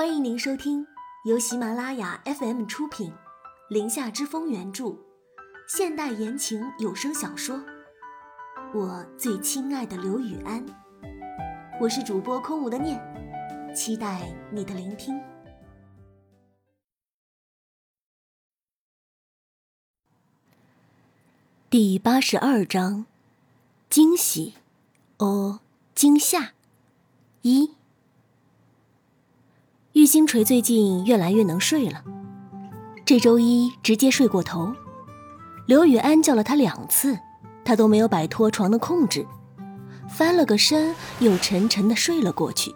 欢迎您收听由喜马拉雅 FM 出品，《林下之风》原著，现代言情有声小说《我最亲爱的刘雨安》。我是主播空无的念，期待你的聆听。第八十二章：惊喜，哦，惊吓，一。玉星锤最近越来越能睡了，这周一直接睡过头。刘雨安叫了他两次，他都没有摆脱床的控制，翻了个身，又沉沉的睡了过去。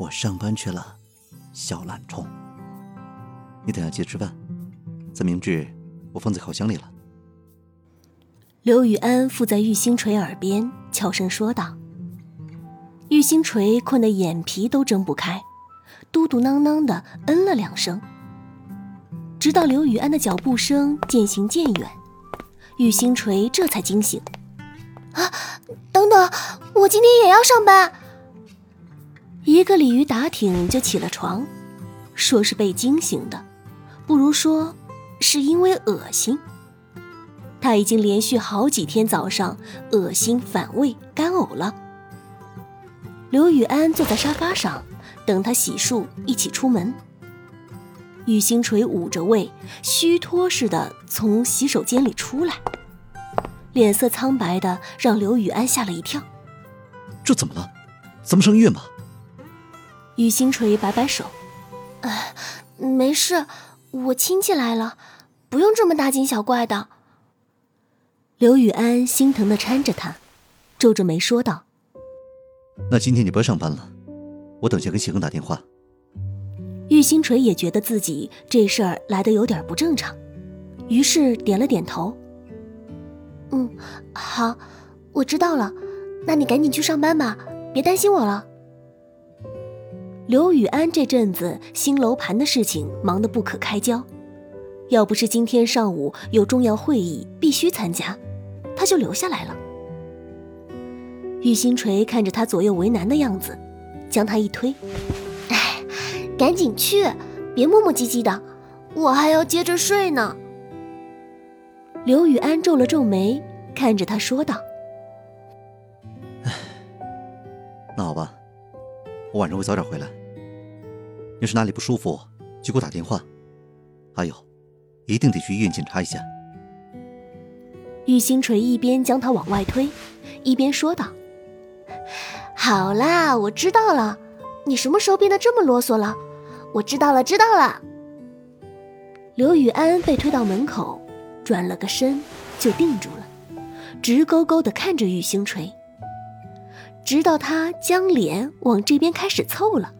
我上班去了，小懒虫。你等下记得吃饭，三明治我放在烤箱里了。刘雨安附在玉星锤耳边悄声说道。玉星锤困得眼皮都睁不开。嘟嘟囔囔的嗯了两声，直到刘雨安的脚步声渐行渐远，玉星锤这才惊醒。啊，等等，我今天也要上班。一个鲤鱼打挺就起了床，说是被惊醒的，不如说是因为恶心。他已经连续好几天早上恶心、反胃、干呕了。刘雨安坐在沙发上。等他洗漱，一起出门。玉星锤捂着胃，虚脱似的从洗手间里出来，脸色苍白的让刘雨安吓了一跳。这怎么了？咱们上医院吧。玉星锤摆摆手：“哎，没事，我亲戚来了，不用这么大惊小怪的。”刘雨安心疼的搀着他，皱着眉说道：“那今天你不要上班了。”我等下给启恒打电话。玉星锤也觉得自己这事儿来的有点不正常，于是点了点头。嗯，好，我知道了。那你赶紧去上班吧，别担心我了。刘雨安这阵子新楼盘的事情忙得不可开交，要不是今天上午有重要会议必须参加，他就留下来了。玉星锤看着他左右为难的样子。将他一推，哎，赶紧去，别磨磨唧唧的，我还要接着睡呢。刘雨安皱了皱眉，看着他说道：“哎，那好吧，我晚上会早点回来。要是哪里不舒服，就给我打电话。还有，一定得去医院检查一下。”玉星锤一边将他往外推，一边说道。好啦，我知道了。你什么时候变得这么啰嗦了？我知道了，知道了。刘雨安被推到门口，转了个身就定住了，直勾勾地看着玉星锤。直到他将脸往这边开始凑了，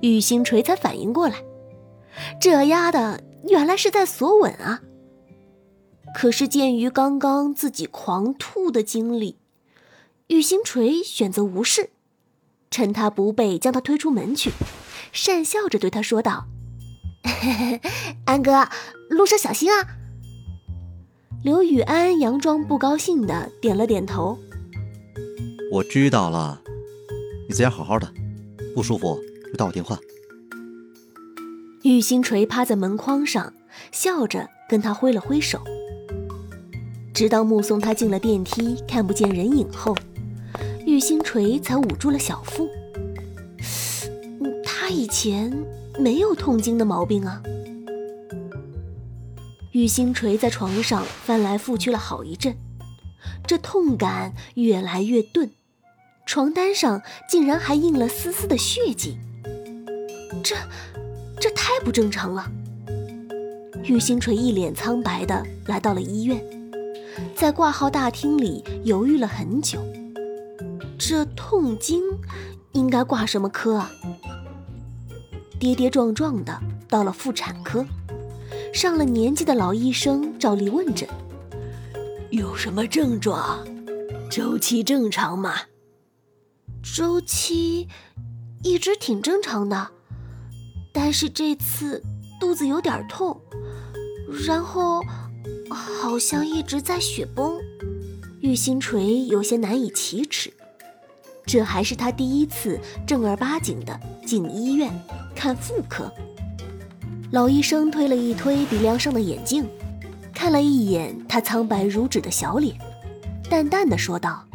玉星锤才反应过来，这丫的原来是在索吻啊。可是鉴于刚刚自己狂吐的经历。玉星锤选择无视，趁他不备，将他推出门去，讪笑着对他说道：“安哥，路上小心啊。”刘雨安佯装不高兴的点了点头：“我知道了，你在家好好的，不舒服就打我电话。”玉星锤趴在门框上，笑着跟他挥了挥手，直到目送他进了电梯，看不见人影后。玉星锤才捂住了小腹。他以前没有痛经的毛病啊。玉星锤在床上翻来覆去了好一阵，这痛感越来越钝，床单上竟然还印了丝丝的血迹。这，这太不正常了。玉星锤一脸苍白的来到了医院，在挂号大厅里犹豫了很久。这痛经应该挂什么科啊？跌跌撞撞的到了妇产科，上了年纪的老医生照例问诊：“有什么症状？周期正常吗？”周期一直挺正常的，但是这次肚子有点痛，然后好像一直在雪崩。玉星锤有些难以启齿。这还是他第一次正儿八经的进医院看妇科。老医生推了一推鼻梁上的眼镜，看了一眼他苍白如纸的小脸，淡淡的说道：“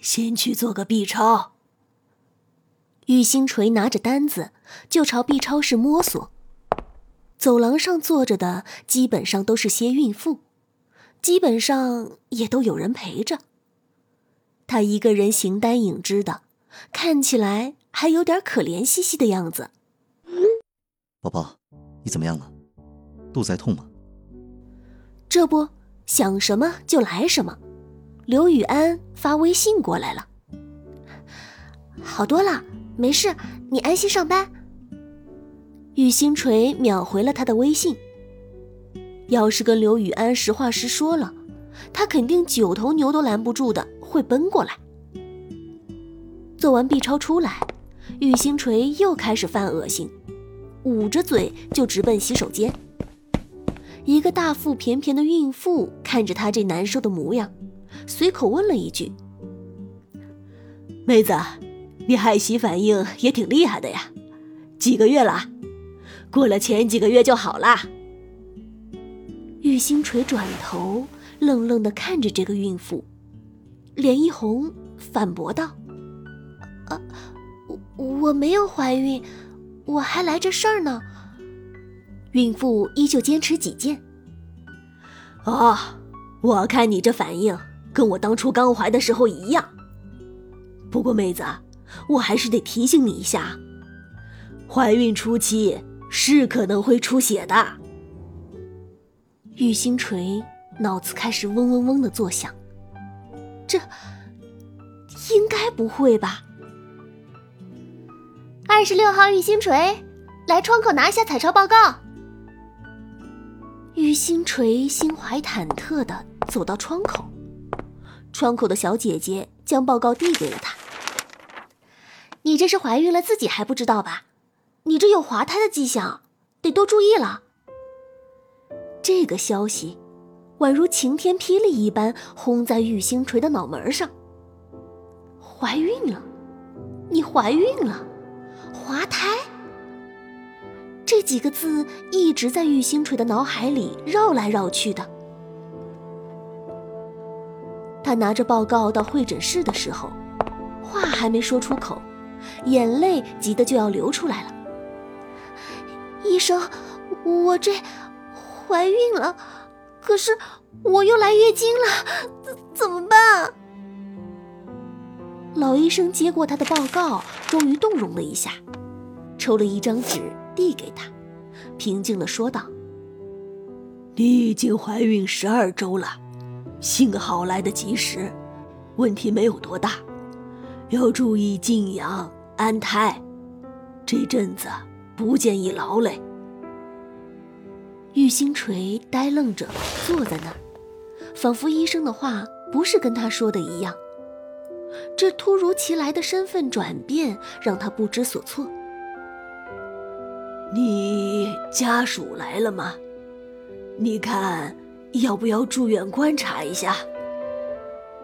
先去做个 B 超。”玉星锤拿着单子就朝 B 超室摸索。走廊上坐着的基本上都是些孕妇，基本上也都有人陪着。他一个人形单影只的，看起来还有点可怜兮兮的样子。宝宝，你怎么样了？肚子还痛吗？这不想什么就来什么，刘雨安发微信过来了。好多了，没事，你安心上班。玉星锤秒回了他的微信。要是跟刘雨安实话实说了，他肯定九头牛都拦不住的。会奔过来。做完 B 超出来，玉星锤又开始犯恶心，捂着嘴就直奔洗手间。一个大腹便便的孕妇看着他这难受的模样，随口问了一句：“妹子，你害喜反应也挺厉害的呀，几个月了？过了前几个月就好了。”玉星锤转头愣愣地看着这个孕妇。脸一红，反驳道：“啊，我我没有怀孕，我还来这事儿呢。”孕妇依旧坚持己见。哦，我看你这反应跟我当初刚怀的时候一样。不过妹子，我还是得提醒你一下，怀孕初期是可能会出血的。玉星锤脑子开始嗡嗡嗡的作响。这应该不会吧？二十六号玉星锤，来窗口拿下彩超报告。玉星锤心怀忐忑的走到窗口，窗口的小姐姐将报告递给了他。你这是怀孕了，自己还不知道吧？你这有滑胎的迹象，得多注意了。这个消息。宛如晴天霹雳一般轰在玉星锤的脑门上。怀孕了，你怀孕了，滑胎。这几个字一直在玉星锤的脑海里绕来绕去的。他拿着报告到会诊室的时候，话还没说出口，眼泪急得就要流出来了。医生，我这怀孕了。可是我又来月经了，怎怎么办？老医生接过他的报告，终于动容了一下，抽了一张纸递给他，平静的说道：“你已经怀孕十二周了，幸好来得及时，问题没有多大，要注意静养安胎，这阵子不建议劳累。”玉星锤呆愣着坐在那儿，仿佛医生的话不是跟他说的一样。这突如其来的身份转变让他不知所措。你家属来了吗？你看要不要住院观察一下？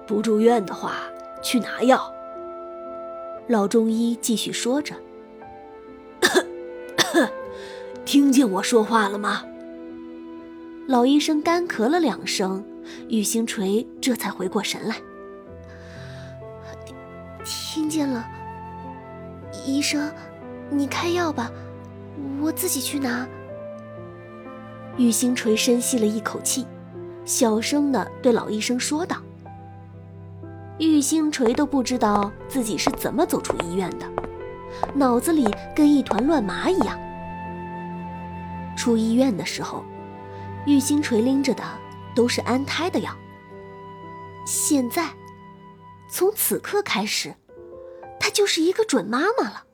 不住院的话，去拿药。老中医继续说着：“ 听见我说话了吗？”老医生干咳了两声，玉星锤这才回过神来。听见了，医生，你开药吧，我自己去拿。玉星锤深吸了一口气，小声的对老医生说道：“玉星锤都不知道自己是怎么走出医院的，脑子里跟一团乱麻一样。出医院的时候。”玉星锤拎着的都是安胎的药。现在，从此刻开始，她就是一个准妈妈了。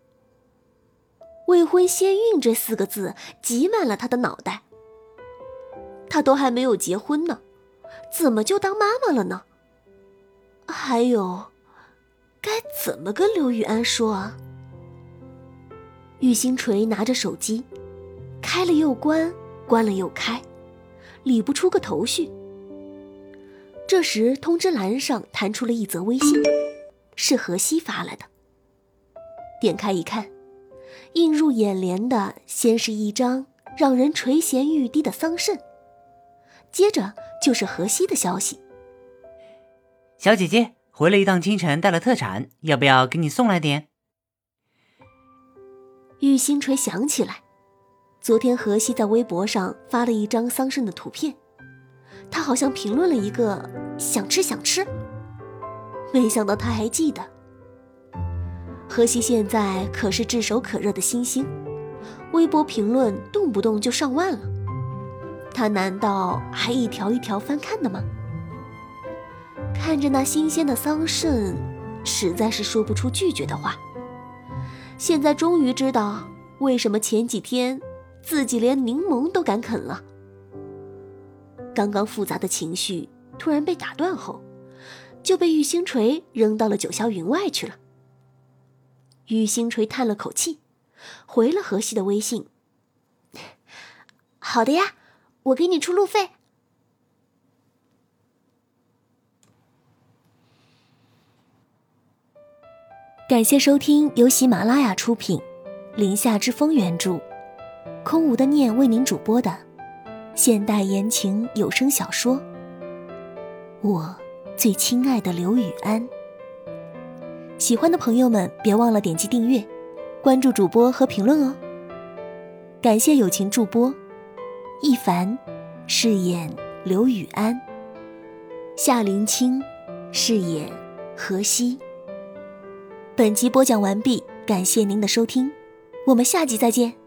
未婚先孕这四个字挤满了她的脑袋。她都还没有结婚呢，怎么就当妈妈了呢？还有，该怎么跟刘玉安说啊？玉星锤拿着手机，开了又关，关了又开。理不出个头绪。这时，通知栏上弹出了一则微信，是何西发来的。点开一看，映入眼帘的先是一张让人垂涎欲滴的桑葚，接着就是荷西的消息：“小姐姐回了一趟京城，带了特产，要不要给你送来点？”玉星锤想起来，昨天荷西在微博上发了一张桑葚的图片，他好像评论了一个“想吃想吃”，没想到他还记得。荷西现在可是炙手可热的新星，微博评论动不动就上万了，他难道还一条一条翻看的吗？看着那新鲜的桑葚，实在是说不出拒绝的话。现在终于知道为什么前几天自己连柠檬都敢啃了。刚刚复杂的情绪突然被打断后，就被玉星锤扔到了九霄云外去了。玉星锤叹了口气，回了荷西的微信：“好的呀，我给你出路费。”感谢收听由喜马拉雅出品，《林下之风》原著，空无的念为您主播的现代言情有声小说《我最亲爱的刘雨安》。喜欢的朋友们别忘了点击订阅、关注主播和评论哦。感谢友情助播一凡饰演刘雨安，夏林清饰演何西。本集播讲完毕，感谢您的收听，我们下集再见。